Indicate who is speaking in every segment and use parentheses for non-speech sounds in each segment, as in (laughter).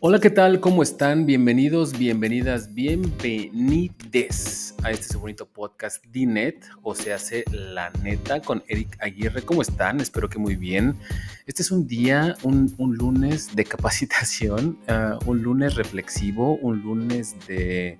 Speaker 1: Hola, ¿qué tal? ¿Cómo están? Bienvenidos, bienvenidas, bienvenides a este bonito podcast DNET, o se hace la neta con Eric Aguirre. ¿Cómo están? Espero que muy bien. Este es un día, un, lunes de capacitación, uh, (laughs) un lunes reflexivo, un lunes de...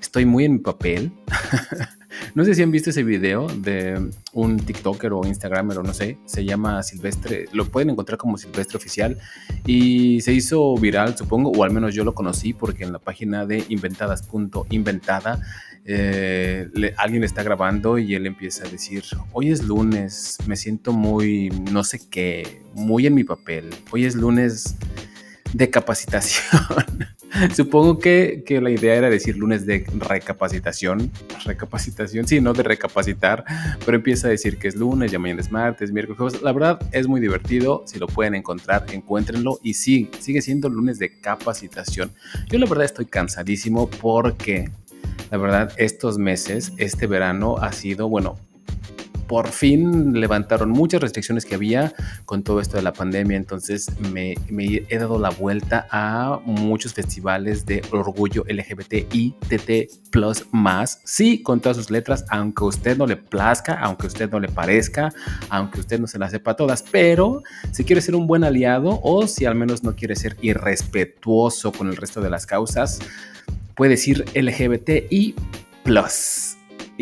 Speaker 1: Estoy muy en mi papel. (laughs) No sé si han visto ese video de un TikToker o Instagramer o no sé, se llama Silvestre, lo pueden encontrar como Silvestre Oficial y se hizo viral, supongo, o al menos yo lo conocí porque en la página de inventadas.inventada eh, alguien está grabando y él empieza a decir, hoy es lunes, me siento muy, no sé qué, muy en mi papel, hoy es lunes de capacitación. (laughs) (laughs) Supongo que, la idea era decir lunes de recapacitación. Recapacitación, sí, no de recapacitar, pero empieza a decir que es lunes, ya mañana es martes, miércoles. La verdad es muy divertido. Si lo pueden encontrar, encuéntrenlo. Y sí, sigue siendo lunes de capacitación. Yo la verdad estoy cansadísimo porque la verdad estos meses, este verano ha sido, bueno, por fin levantaron muchas restricciones que había con todo esto de la pandemia. Entonces me, he dado la vuelta a muchos festivales de orgullo LGBTI, TT plus más. Sí, con todas sus letras, aunque usted no le plazca, aunque usted no le parezca, aunque usted no se las sepa todas. Pero si quiere ser un buen aliado o si al menos no quiere ser irrespetuoso con el resto de las causas, puede decir LGBTI plus.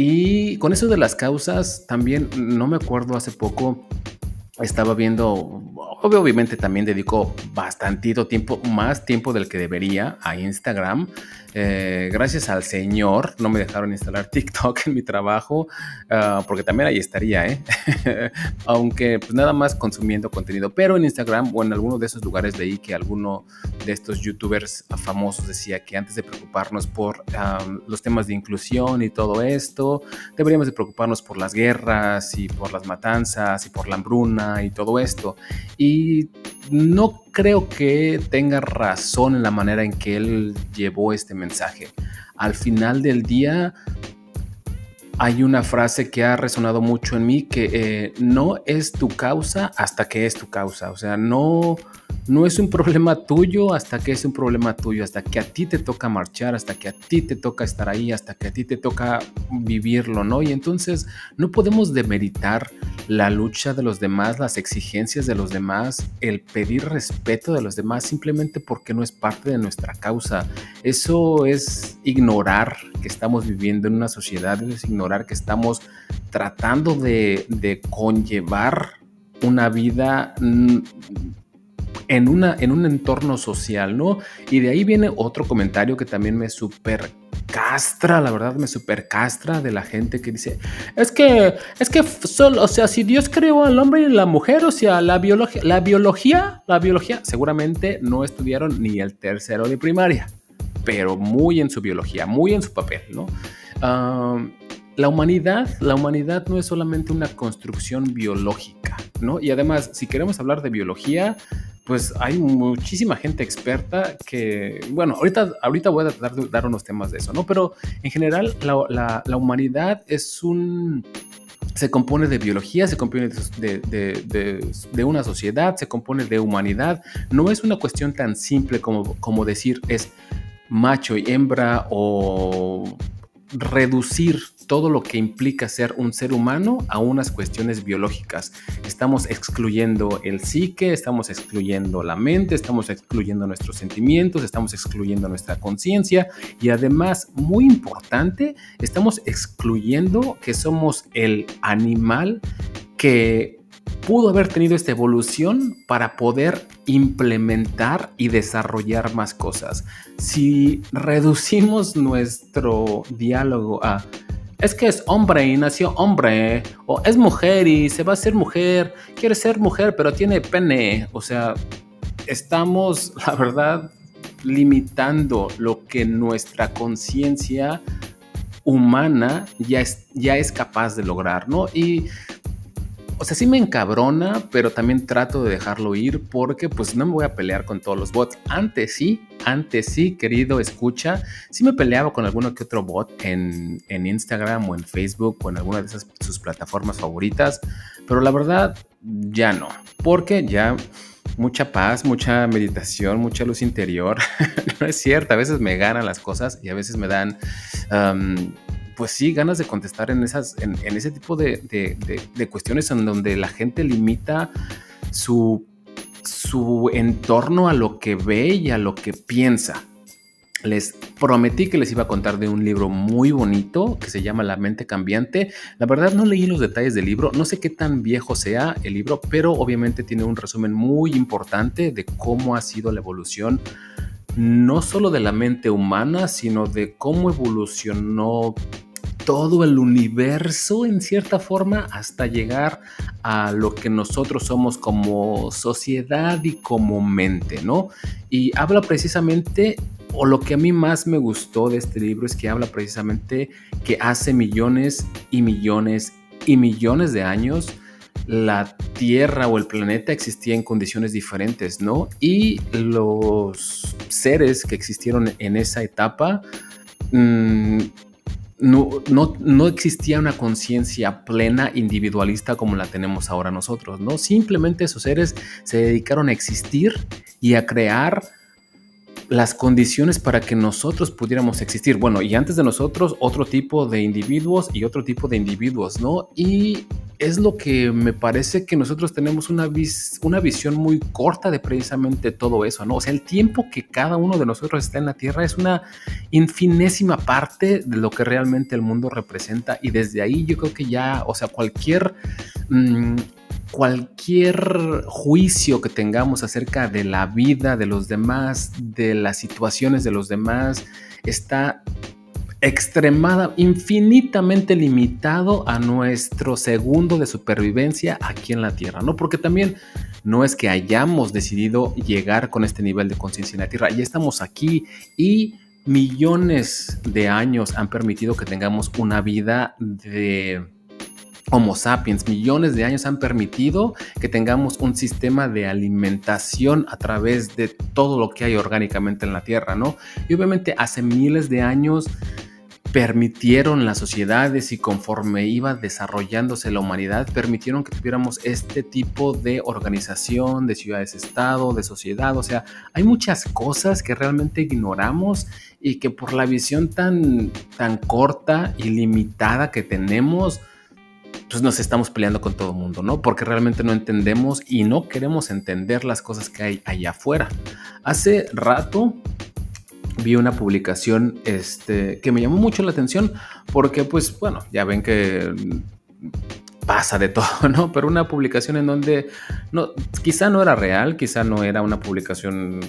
Speaker 1: Y con eso de las causas, también no me acuerdo hace poco, estaba viendo obviamente también dedico bastantito tiempo, más tiempo del que debería a Instagram. Eh, gracias al Señor no me dejaron instalar (laughs) TikTok en mi trabajo, ah, porque también ahí estaría, ¿eh? (laughs) aunque pues nada más consumiendo contenido, pero en Instagram o en alguno de esos lugares leí que alguno de estos youtubers famosos decía que antes de preocuparnos por los temas de inclusión y todo esto, deberíamos de preocuparnos por las guerras y por las matanzas y por la hambruna y todo esto. Y no creo que tenga razón en la manera en que él llevó este mensaje. Al final del día, hay una frase que ha resonado mucho en mí que eh, no es tu causa hasta que es tu causa. O sea, no, no es un problema tuyo hasta que es un problema tuyo, hasta que a ti te toca marchar, hasta que a ti te toca estar ahí, hasta que a ti te toca vivirlo, ¿no? Y entonces no podemos demeritar la lucha de los demás, las exigencias de los demás, el pedir respeto de los demás simplemente porque no es parte de nuestra causa. Eso es ignorar que estamos viviendo en una sociedad, es ignorar que estamos tratando de, de conllevar una vida mm, en, una, en un entorno social, ¿no? Y de ahí viene otro comentario que también me super castra, la verdad me super castra de la gente que dice, es que, es que solo, o sea, si Dios creó al hombre y la mujer, o sea, la biología, la biología, la biología, seguramente no estudiaron ni el tercero de primaria, pero muy en su biología, muy en su papel, ¿no? la humanidad, la humanidad no es solamente una construcción biológica, ¿no? Y además, si queremos hablar de biología, pues hay muchísima gente experta que, bueno, ahorita, ahorita voy a de dar unos temas de eso, ¿no? Pero en general la, humanidad es un... Se compone de biología, se compone de, una sociedad, se compone de humanidad. No es una cuestión tan simple como, como decir es macho y hembra o reducir todo lo que implica ser un ser humano a unas cuestiones biológicas. Estamos excluyendo el psique, estamos excluyendo la mente, estamos excluyendo nuestros sentimientos, estamos excluyendo nuestra conciencia y además, muy importante, estamos excluyendo que somos el animal que pudo haber tenido esta evolución para poder implementar y desarrollar más cosas. Si reducimos nuestro diálogo a es que es hombre y nació hombre, o es mujer y se va a ser mujer, quiere ser mujer pero tiene pene, o sea, estamos, (laughs) la verdad, limitando lo que nuestra conciencia humana ya es, ya es capaz de lograr, ¿no? Y o sea, sí me encabrona, pero también trato de dejarlo ir porque pues no me voy a pelear con todos los bots. Antes sí, antes sí, querido escucha, sí me peleaba con alguno que otro bot en, en Instagram o en Facebook o en alguna de esas sus plataformas favoritas, pero la verdad ya no, porque ya mucha paz, mucha meditación, mucha luz interior. (laughs) no es cierto, a veces me ganan las cosas y a veces me dan, pues sí, ganas de contestar en, esas, en, ese tipo de, de, cuestiones en donde la gente limita su, su entorno a lo que ve y a lo que piensa. Les prometí que les iba a contar de un libro muy bonito que se llama La mente cambiante. La verdad no leí los detalles del libro, no sé qué tan viejo sea el libro, pero obviamente tiene un resumen muy importante de cómo ha sido la evolución no solo de la mente humana, sino de cómo evolucionó todo el universo en cierta forma hasta llegar a lo que nosotros somos como sociedad y como mente, ¿no? Y habla precisamente o lo que a mí más me gustó de este libro es que habla precisamente que hace millones y millones y millones de años la Tierra o el planeta existía en condiciones diferentes, ¿no? Y los seres que existieron en esa etapa mm, no, no, no, existía una conciencia plena individualista como la tenemos ahora nosotros, ¿no? Simplemente esos seres se dedicaron a existir y a crear las condiciones para que nosotros pudiéramos existir. Bueno, y antes de nosotros, otro tipo de individuos y otro tipo de individuos, ¿no? Y es lo que me parece que nosotros tenemos una, una visión muy corta de precisamente todo eso, ¿no? O sea, el tiempo que cada uno de nosotros está en la Tierra es una infinésima parte de lo que realmente el mundo representa y desde ahí yo creo que ya, o sea, cualquier... Mm, cualquier juicio que tengamos acerca de la vida de los demás, de las situaciones de los demás, está extremada, infinitamente limitado a nuestro segundo de supervivencia aquí en la Tierra, ¿no? Porque también no es que hayamos decidido llegar con este nivel de conciencia en la Tierra, ya estamos aquí y millones de años han permitido que tengamos una vida de Homo sapiens, millones de años han permitido que tengamos un sistema de alimentación a través de todo lo que hay orgánicamente en la Tierra, ¿no? Y obviamente hace miles de años permitieron las sociedades y conforme iba desarrollándose la humanidad, permitieron que tuviéramos este tipo de organización, de ciudades-estado, de sociedad. O sea, hay muchas cosas que realmente ignoramos y que por la visión tan, tan corta y limitada que tenemos, pues nos estamos peleando con todo el mundo, ¿no? Porque realmente no entendemos y no queremos entender las cosas que hay allá afuera. Hace rato vi una publicación este, que me llamó mucho la atención porque, pues, bueno, ya ven que pasa de (laughs) todo, ¿no? Pero una publicación en donde no, quizá no era real, quizá no era una publicación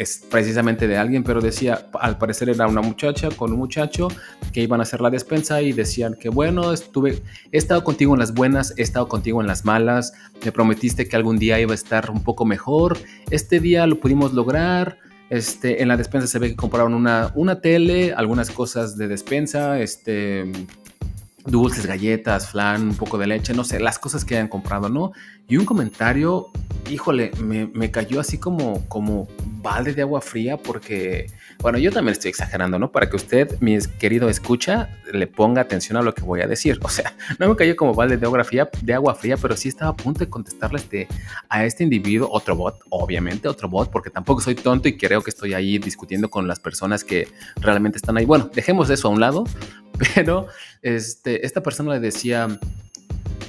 Speaker 1: es precisamente de alguien, pero decía, al parecer era una muchacha con un muchacho que iban a hacer la despensa y decían que bueno, estuve, he estado contigo en las buenas, he estado contigo en las malas, me prometiste que algún día iba a estar un poco mejor, este día lo pudimos lograr, este, en la despensa se ve que compraron una, una tele, algunas cosas de despensa, este, dulces, galletas, flan, un poco de leche, no sé, las cosas que hayan comprado, ¿no? Y un comentario, híjole, me, cayó así como, como balde de agua fría porque, bueno, yo también estoy exagerando, ¿no? Para que usted, mi querido escucha, le ponga atención a lo que voy a decir. O sea, (laughs) no me cayó como balde de agua fría, de agua fría pero sí estaba a punto de contestarle este, a este individuo, otro bot, obviamente, otro bot, porque tampoco soy tonto y creo que estoy ahí discutiendo con las personas que realmente están ahí. Bueno, dejemos eso a un lado, (laughs) pero este, esta persona le decía,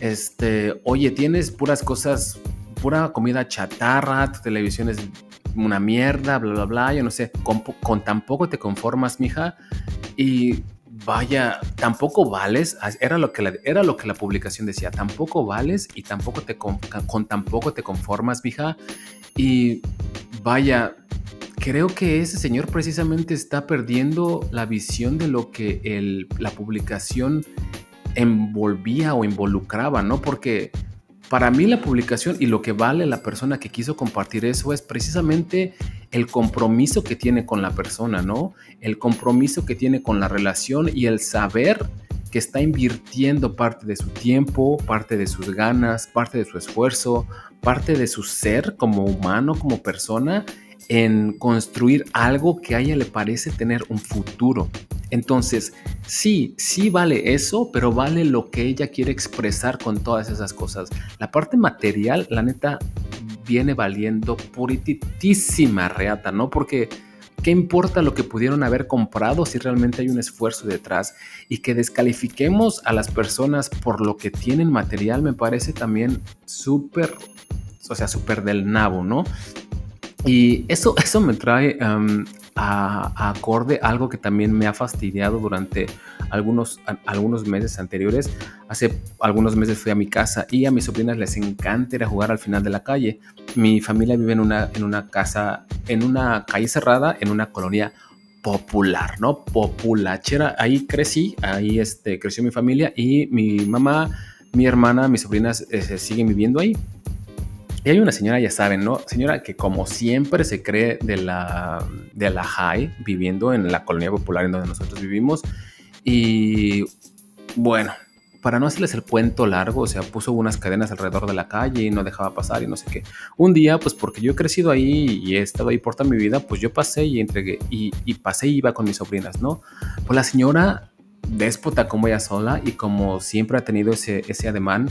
Speaker 1: este, oye, tienes puras cosas pura comida chatarra, tu televisión es una mierda, bla, bla, bla, yo no sé, con, con tan poco te conformas, mija, y vaya, tampoco vales, era lo que la, era lo que la publicación decía, tampoco vales y tampoco te con, con tampoco te conformas, mija, y vaya, creo que ese señor precisamente está perdiendo la visión de lo que la publicación envolvía o involucraba, ¿no? Porque para mí la publicación y lo que vale la persona que quiso compartir eso es precisamente el compromiso que tiene con la persona, ¿no? El compromiso que tiene con la relación y el saber que está invirtiendo parte de su tiempo, parte de sus ganas, parte de su esfuerzo, parte de su ser como humano, como persona, en construir algo que a ella le parece tener un futuro. Entonces, sí, sí vale eso, pero vale lo que ella quiere expresar con todas esas cosas. La parte material, la neta, viene valiendo puritísima reata, ¿no? Porque ¿Qué importa lo que pudieron haber comprado si realmente hay un esfuerzo detrás? Y que descalifiquemos a las personas por lo que tienen material me parece también súper, o sea, súper del nabo, ¿no? Y eso, eso me trae a, acorde algo que también me ha fastidiado durante algunos, algunos meses anteriores. Hace algunos meses fui a mi casa y a mis sobrinas les encanta ir a jugar al final de la calle. Mi familia vive en una, en una casa, en una calle cerrada, en una colonia popular, ¿no? Populachera. Ahí crecí, ahí este, creció mi familia y mi mamá, mi hermana, mis sobrinas eh, siguen viviendo ahí. Y hay una señora, ya saben, ¿no? Señora que como siempre se cree de la, de la high, viviendo en la colonia popular en donde nosotros vivimos. Y bueno, para no hacerles el cuento largo, o sea, puso unas cadenas alrededor de la calle y no dejaba pasar y no sé qué. Un día, pues porque yo he crecido ahí y he estado ahí por toda mi vida, pues yo pasé y entregué y, y pasé y iba con mis sobrinas, ¿no? Pues la señora déspota como ella sola y como siempre ha tenido ese, ese ademán,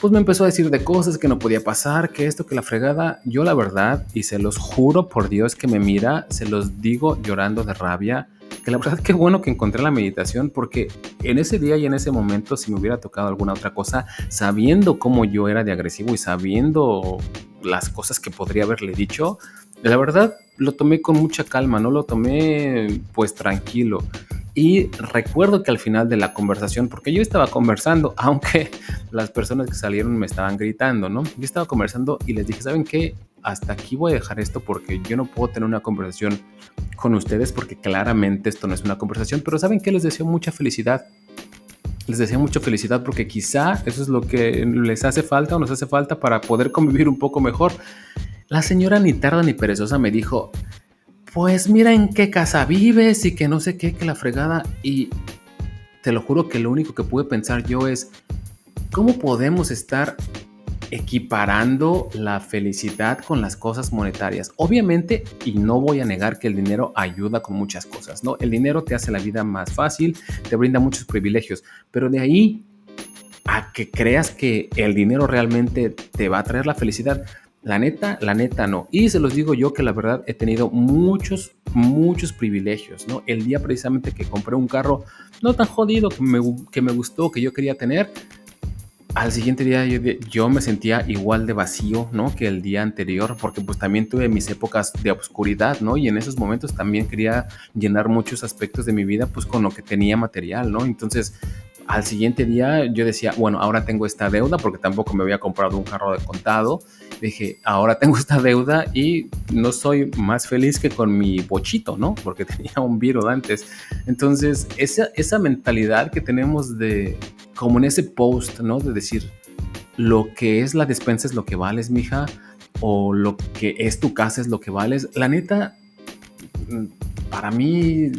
Speaker 1: pues me empezó a decir de cosas que no podía pasar, que esto, que la fregada. Yo la verdad, y se los juro por Dios que me mira, se los digo llorando de rabia, que la verdad qué bueno que encontré la meditación, porque en ese día y en ese momento, si me hubiera tocado alguna otra cosa, sabiendo cómo yo era de agresivo y sabiendo las cosas que podría haberle dicho, la verdad lo tomé con mucha calma, no lo tomé pues tranquilo. Y recuerdo que al final de la conversación, porque yo estaba conversando, (laughs) aunque las personas que salieron me estaban gritando, ¿no? Yo estaba conversando y les dije, ¿saben qué? Hasta aquí voy a dejar esto porque yo no puedo tener una conversación con ustedes porque claramente esto no es una conversación, pero ¿saben qué? Les deseo mucha felicidad. Les deseo mucha felicidad porque quizá eso es lo que les hace falta o nos hace falta para poder convivir un poco mejor. La señora ni tarda ni perezosa me dijo, pues mira en qué casa vives y que no sé qué, que la fregada. Y te lo juro que lo único que pude pensar yo es, ¿cómo podemos estar equiparando la felicidad con las cosas monetarias? Obviamente, y no voy a negar que el dinero ayuda con muchas cosas, ¿no? El dinero te hace la vida más fácil, te brinda muchos privilegios, pero de ahí a que creas que el dinero realmente te va a traer la felicidad, la neta, la neta no. Y se los digo yo que la verdad he tenido muchos, muchos privilegios, ¿no? El día precisamente que compré un carro no tan jodido que me, que me gustó, que yo quería tener, al siguiente día yo, me sentía igual de vacío, ¿no? Que el día anterior, porque pues también tuve mis épocas de oscuridad, ¿no? Y en esos momentos también quería llenar muchos aspectos de mi vida, pues con lo que tenía material, ¿no? Entonces, al siguiente día yo decía, bueno, ahora tengo esta deuda porque tampoco me había comprado un carro de contado. Dije, ahora tengo esta deuda y no soy más feliz que con mi bochito, ¿no? Porque (laughs) tenía un virus antes. Entonces, esa, esa mentalidad que tenemos de, como en ese post, ¿no? De decir, lo que es la despensa es lo que vales, mija, o lo que es tu casa es lo que vales. La neta, para mí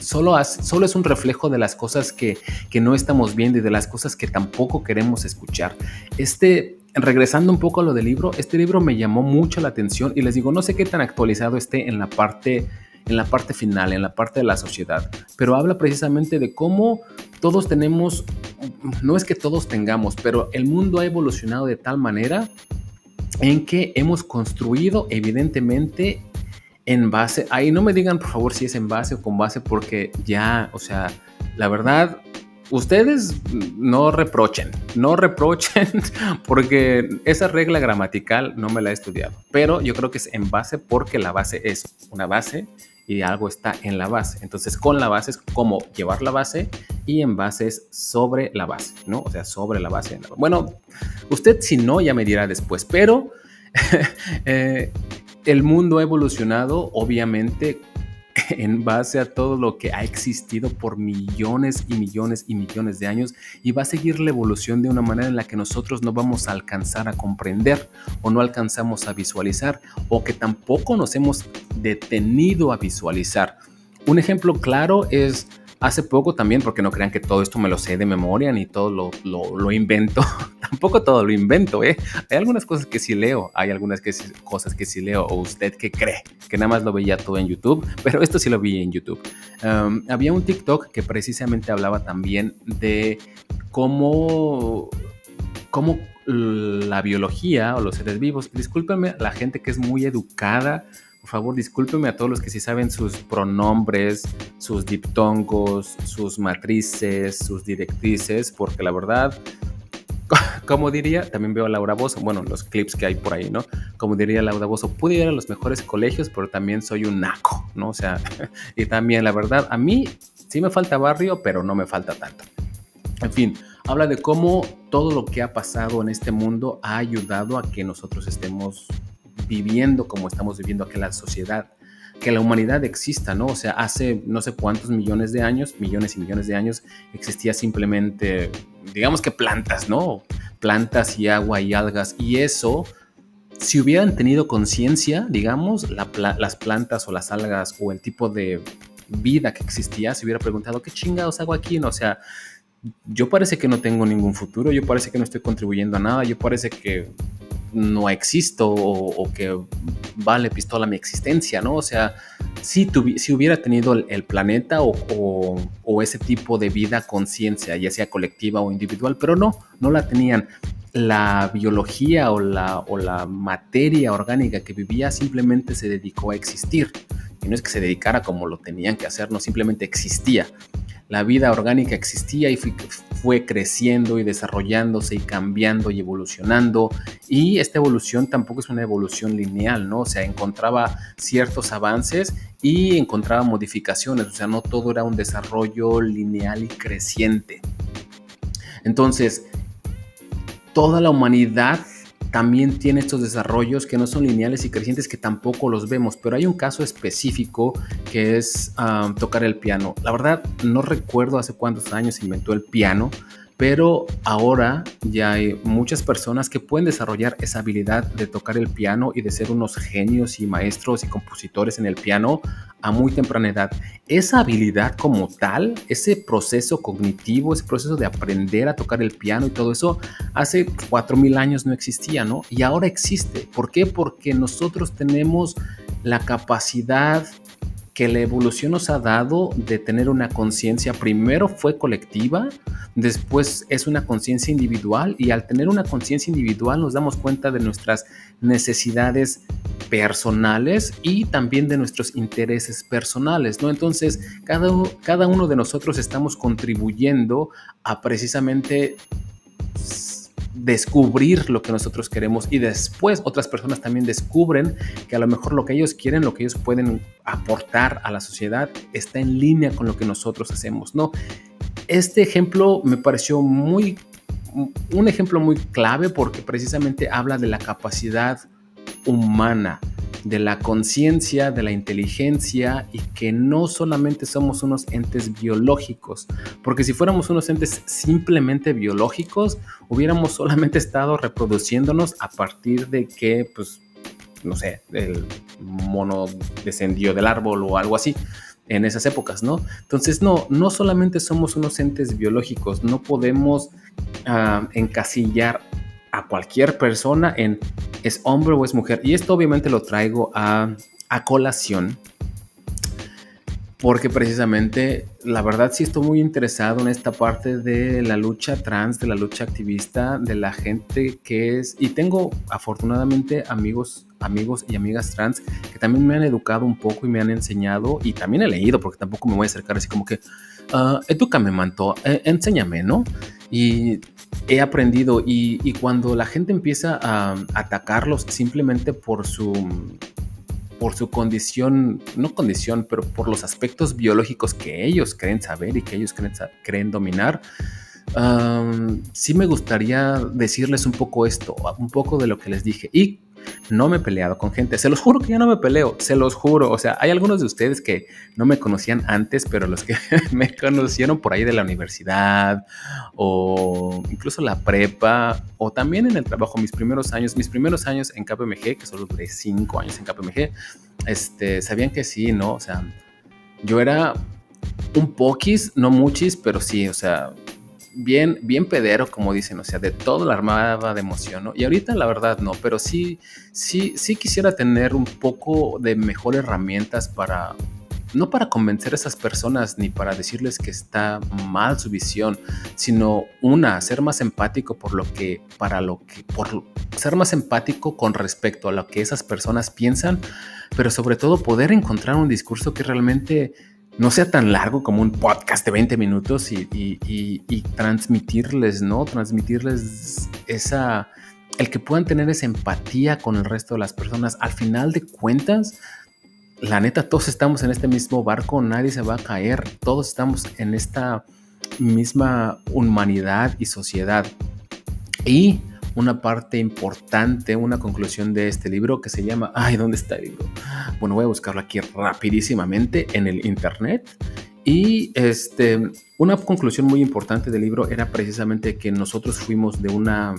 Speaker 1: solo, es un reflejo de las cosas que, que no estamos viendo y de las cosas que tampoco queremos escuchar. Este, regresando un poco a lo del libro, este libro me llamó mucho la atención y les digo, no sé qué tan actualizado esté en la parte en la parte final, en la parte de la sociedad, pero habla precisamente de cómo todos tenemos, no es que todos tengamos, pero el mundo ha evolucionado de tal manera en que hemos construido evidentemente en base, ahí no me digan por favor si es en base o con base porque ya, o sea, la verdad, ustedes no reprochen, no reprochen (laughs) porque esa regla gramatical no me la he estudiado, pero yo creo que es en base porque la base es una base y algo está en la base. Entonces, con la base es como llevar la base y en base es sobre la base, ¿no? O sea, sobre la base. Bueno, usted si no, ya me dirá después, pero (laughs) eh, el mundo ha evolucionado, obviamente, (laughs) en base a todo lo que ha existido por millones y millones y millones de años y va a seguir la evolución de una manera en la que nosotros no vamos a alcanzar a comprender o no alcanzamos a visualizar o que tampoco nos hemos detenido a visualizar. Un ejemplo claro es Hace poco también, porque no crean que todo esto me lo sé de memoria ni todo lo, lo, invento, (laughs) tampoco todo lo invento, ¿eh? Hay algunas cosas que sí leo, hay algunas que cosas que sí leo, o usted que cree que nada más lo veía todo en YouTube, pero esto sí lo vi en YouTube. había un TikTok que precisamente hablaba también de cómo, cómo la biología o los seres vivos. Discúlpenme la gente que es muy educada, por favor, discúlpenme a todos los que sí saben sus pronombres, sus diptongos, sus matrices, sus directrices, porque la verdad, (laughs) como diría, también veo a Laura Bozo, bueno, los clips que hay por ahí, ¿no? Como diría Laura Bozo, pude ir a los mejores colegios, pero también soy un naco, ¿no? O sea, (laughs) y también la verdad, a mí sí me falta barrio, pero no me falta tanto. En fin, habla de cómo todo lo que ha pasado en este mundo ha ayudado a que nosotros estemos viviendo como estamos viviendo aquí en la sociedad, que la humanidad exista, ¿no? O sea, hace no sé cuántos millones de años, millones y millones de años, existía simplemente, digamos que plantas, ¿no? Plantas y agua y algas, y eso si hubieran tenido conciencia, digamos, las plantas o las algas o el tipo de vida que existía, se hubiera preguntado, ¿qué chingados hago aquí? No, o sea, yo parece que no tengo ningún futuro, yo parece que no estoy contribuyendo a nada, yo parece que no existo o, que vale pistola mi existencia, ¿no? O sea, si, si hubiera tenido el, planeta o, o, ese tipo de vida, conciencia, ya sea colectiva o individual, pero no, no la tenían. La biología o la, o la materia orgánica que vivía simplemente se dedicó a existir. Y no es que se dedicara como lo tenían que hacer, no simplemente existía la vida orgánica existía y fue, creciendo y desarrollándose y cambiando y evolucionando. Y esta evolución tampoco es una evolución lineal, ¿no? O sea, encontraba ciertos avances y encontraba modificaciones, o sea, no todo era un desarrollo lineal y creciente. Entonces, toda la humanidad también tiene estos desarrollos que no son lineales y crecientes que tampoco los vemos, pero hay un caso específico que es ah, tocar el piano. La verdad no recuerdo hace cuántos años se inventó el piano, pero ahora ya hay muchas personas que pueden desarrollar esa habilidad de tocar el piano y de ser unos genios y maestros y compositores en el piano a muy temprana edad. Esa habilidad como tal, ese proceso cognitivo, ese proceso de aprender a tocar el piano y todo eso, hace 4.000 años no existía, ¿no? Y ahora existe. ¿Por qué? Porque nosotros tenemos la capacidad que la evolución nos ha dado de tener una conciencia, primero fue colectiva, después es una conciencia individual y al tener una conciencia individual nos damos cuenta de nuestras necesidades personales y también de nuestros intereses personales, ¿no? Entonces, cada, cada uno de nosotros estamos contribuyendo a precisamente descubrir lo que nosotros queremos y después otras personas también descubren que a lo mejor lo que ellos quieren, lo que ellos pueden aportar a la sociedad está en línea con lo que nosotros hacemos, ¿no? Este ejemplo me pareció muy un ejemplo muy clave porque precisamente habla de la capacidad humana de la conciencia, de la inteligencia y que no solamente somos unos entes biológicos, porque si fuéramos unos entes simplemente biológicos, hubiéramos solamente estado reproduciéndonos a partir de que, pues, no sé, el mono descendió del árbol o algo así en esas épocas, ¿no? Entonces, no, no solamente somos unos entes biológicos, no podemos ah, encasillar a cualquier persona en es hombre o es mujer. Y esto obviamente lo traigo a, a colación porque precisamente la verdad sí estoy muy interesado en esta parte de la lucha trans, de la lucha activista, de la gente que es, y tengo afortunadamente amigos, amigos y amigas trans que también me han educado un poco y me han enseñado y también he leído porque tampoco me voy a acercar así como que, uh, edúcame manto, eh, enséñame, ¿no? Y he aprendido y, cuando la gente empieza a atacarlos simplemente por su por su condición, no condición, pero por los aspectos biológicos que ellos creen saber y que ellos creen, dominar, sí me gustaría decirles un poco esto, un poco de lo que les dije. Y no me he peleado con gente. Se los juro que ya no me peleo, se los juro. O sea, hay algunos de ustedes que no me conocían antes, pero los que (laughs) me conocieron por ahí de la universidad o incluso la prepa o también en el trabajo, mis primeros años, mis primeros años en KPMG, que solo duré cinco años en KPMG, este, sabían que sí, ¿no? O sea, yo era un poquis, no muchis, pero sí, o sea, bien, bien pedero, como dicen, o sea, de todo la armada de emoción, ¿no? Y ahorita la verdad no, pero sí, sí, sí quisiera tener un poco de mejores herramientas para, no para convencer a esas personas ni para decirles que está mal su visión, sino una, ser más empático por lo que, para lo que, por ser más empático con respecto a lo que esas personas piensan, pero sobre todo poder encontrar un discurso que realmente no sea tan largo como un podcast de 20 minutos y, transmitirles, ¿no? Transmitirles esa, el que puedan tener esa empatía con el resto de las personas. Al final de cuentas, la neta, todos estamos en este mismo barco, nadie se va a caer, todos estamos en esta misma humanidad y sociedad. Y una parte importante, una conclusión de este libro que se llama, ay, ¿dónde está el libro? Bueno, voy a buscarlo aquí rapidísimamente en el internet. Y este, una conclusión muy importante del libro era precisamente que nosotros fuimos de una,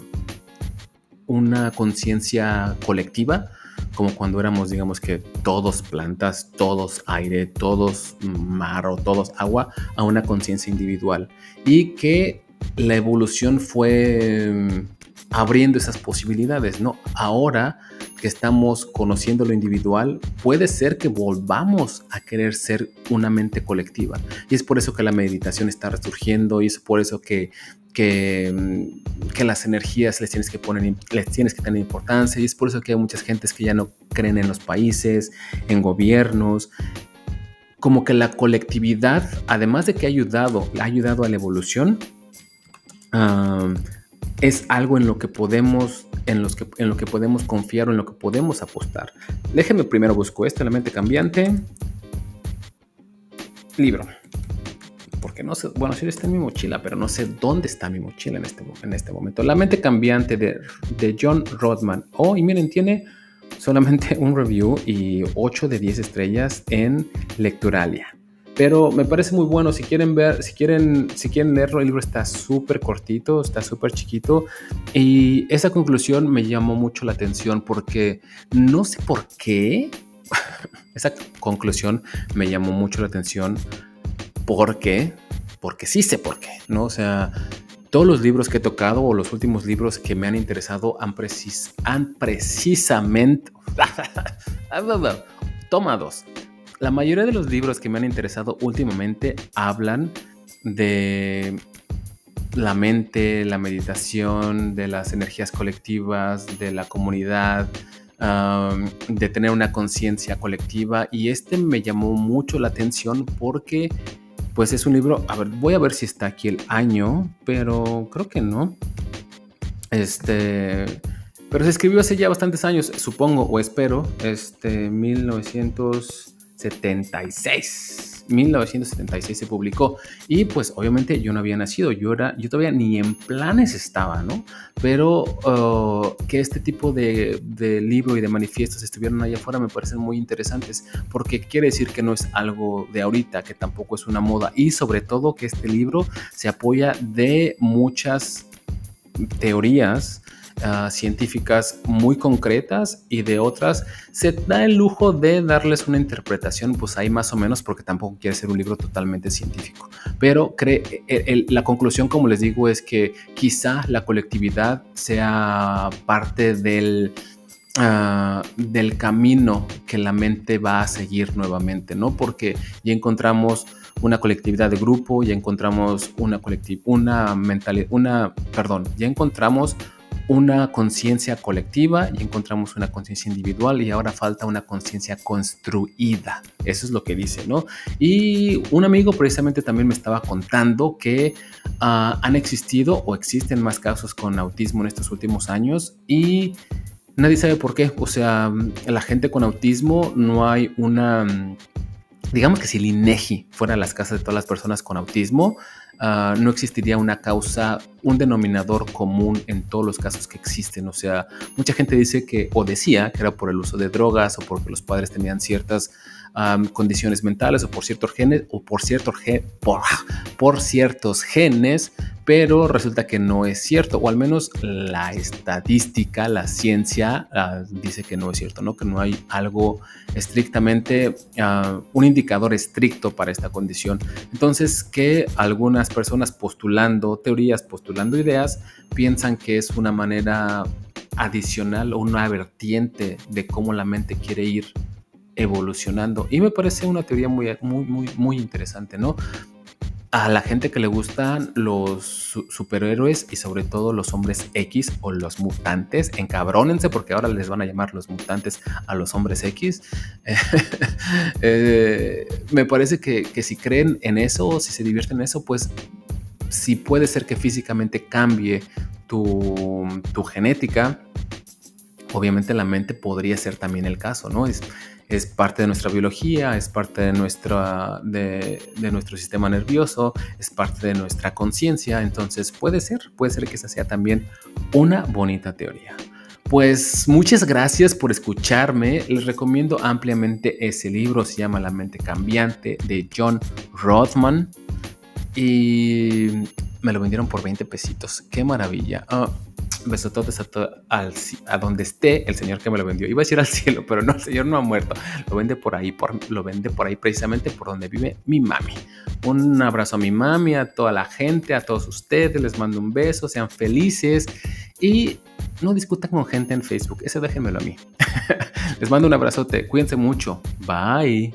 Speaker 1: una conciencia colectiva, como cuando éramos, digamos que todos plantas, todos aire, todos mar o todos agua, a una conciencia individual. Y que la evolución fue abriendo esas posibilidades, ¿no? Ahora que estamos conociendo lo individual, puede ser que volvamos a querer ser una mente colectiva. Y es por eso que la meditación está resurgiendo y es por eso que Mm, que, las energías les tienes que poner, les tienes que tener importancia y es por eso que hay muchas gentes que ya no creen en los países, en gobiernos, como que la colectividad, además de que ha ayudado, ha ayudado a la evolución, es algo en lo que podemos, en, los que, en lo que podemos confiar o en lo que podemos apostar. Déjenme primero busco esto, la mente cambiante. Libro porque no sé, bueno, sí está en mi mochila, pero no sé dónde está mi mochila en este, en este momento. La mente cambiante de, de John Rodman. Oh, y miren, tiene solamente (laughs) un review y 8 de 10 estrellas en Lecturalia. Pero me parece muy bueno. Si quieren ver, si quieren, si quieren leerlo, el libro está súper cortito, está súper chiquito. Y esa conclusión me llamó mucho la atención porque no sé por qué. (laughs) esa conclusión me llamó mucho la atención ¿Por qué? Porque sí sé por qué, ¿no? O sea, todos los libros que he tocado o los últimos libros que me han interesado han, precis precisamente... (laughs) Toma dos. La mayoría de los libros que me han interesado últimamente hablan de la mente, la meditación, de las energías colectivas, de la comunidad, de tener una conciencia colectiva. Y este me llamó mucho la atención porque pues es un libro, a ver, voy a ver si está aquí el año, pero creo que no. Este, pero se escribió hace ya bastantes años, supongo o espero, este, 1976. 1976 se publicó y pues obviamente yo no había nacido, yo, era, yo todavía ni en planes estaba, ¿no? Pero uh, que este tipo de, de, libro y de manifiestos estuvieran allá afuera me parecen muy interesantes porque quiere decir que no es algo de ahorita, que tampoco es una moda y sobre todo que este libro se apoya de muchas teorías Ah, científicas muy concretas y de otras se da el lujo de darles una interpretación, pues ahí más o menos, porque tampoco quiere ser un libro totalmente científico. Pero cree, e, la conclusión, como les digo, es que quizá la colectividad sea parte del, ah, del camino que la mente va a seguir nuevamente, ¿no? Porque ya encontramos una colectividad de grupo, ya encontramos una colectividad, una mentalidad, una, perdón, ya encontramos una conciencia colectiva y encontramos una conciencia individual y ahora falta una conciencia construida. Eso es lo que dice, ¿no? Y un amigo precisamente también me estaba contando que ah, han existido o existen más casos con autismo en estos últimos años y nadie sabe por qué. O sea, la gente con autismo no hay una... Digamos que si el INEGI fuera las casas de todas las personas con autismo, Ah, no existiría una causa, un denominador común en todos los casos que existen. O sea, mucha gente dice que, o decía que era por el uso de drogas o porque los padres tenían ciertas condiciones mentales o por ciertos genes o por, ciertos por, por ciertos genes, pero resulta que no es cierto, o al menos la estadística, la ciencia ah, dice que no es cierto, ¿no? que no hay algo estrictamente, ah, un indicador estricto para esta condición. Entonces, que algunas personas postulando teorías, postulando ideas, piensan que es una manera adicional o una vertiente de cómo la mente quiere ir evolucionando. Y me parece una teoría muy, muy, muy, muy interesante, ¿no? a la gente que le gustan los superhéroes y sobre todo los hombres X o los mutantes, encabrónense porque ahora les van a llamar los mutantes a los hombres X. (laughs) Eh, me parece que, si creen en eso, si se divierten en eso, pues si puede ser que físicamente cambie tu, tu genética, obviamente la mente podría ser también el caso, ¿no? Es, es parte de nuestra biología, es parte de, nuestra, de, nuestro sistema nervioso, es parte de nuestra conciencia, entonces puede ser, puede ser que esa sea también una bonita teoría. Pues muchas gracias por escucharme. Les recomiendo ampliamente ese libro. Se llama La mente cambiante de John Rothman. Y me lo vendieron por 20 pesitos. Qué maravilla. Ah, besototes a, a donde esté el señor que me lo vendió. Iba a decir al (laughs) cielo, pero no, el señor no ha muerto. Lo vende por ahí, por, lo vende por ahí precisamente por donde vive mi mami. Un abrazo a mi mami, a toda la gente, a todos ustedes. Les mando un beso, sean felices y no discutan con gente en Facebook. Ese déjenmelo a mí. (laughs) Les mando un abrazote. Cuídense mucho. Bye.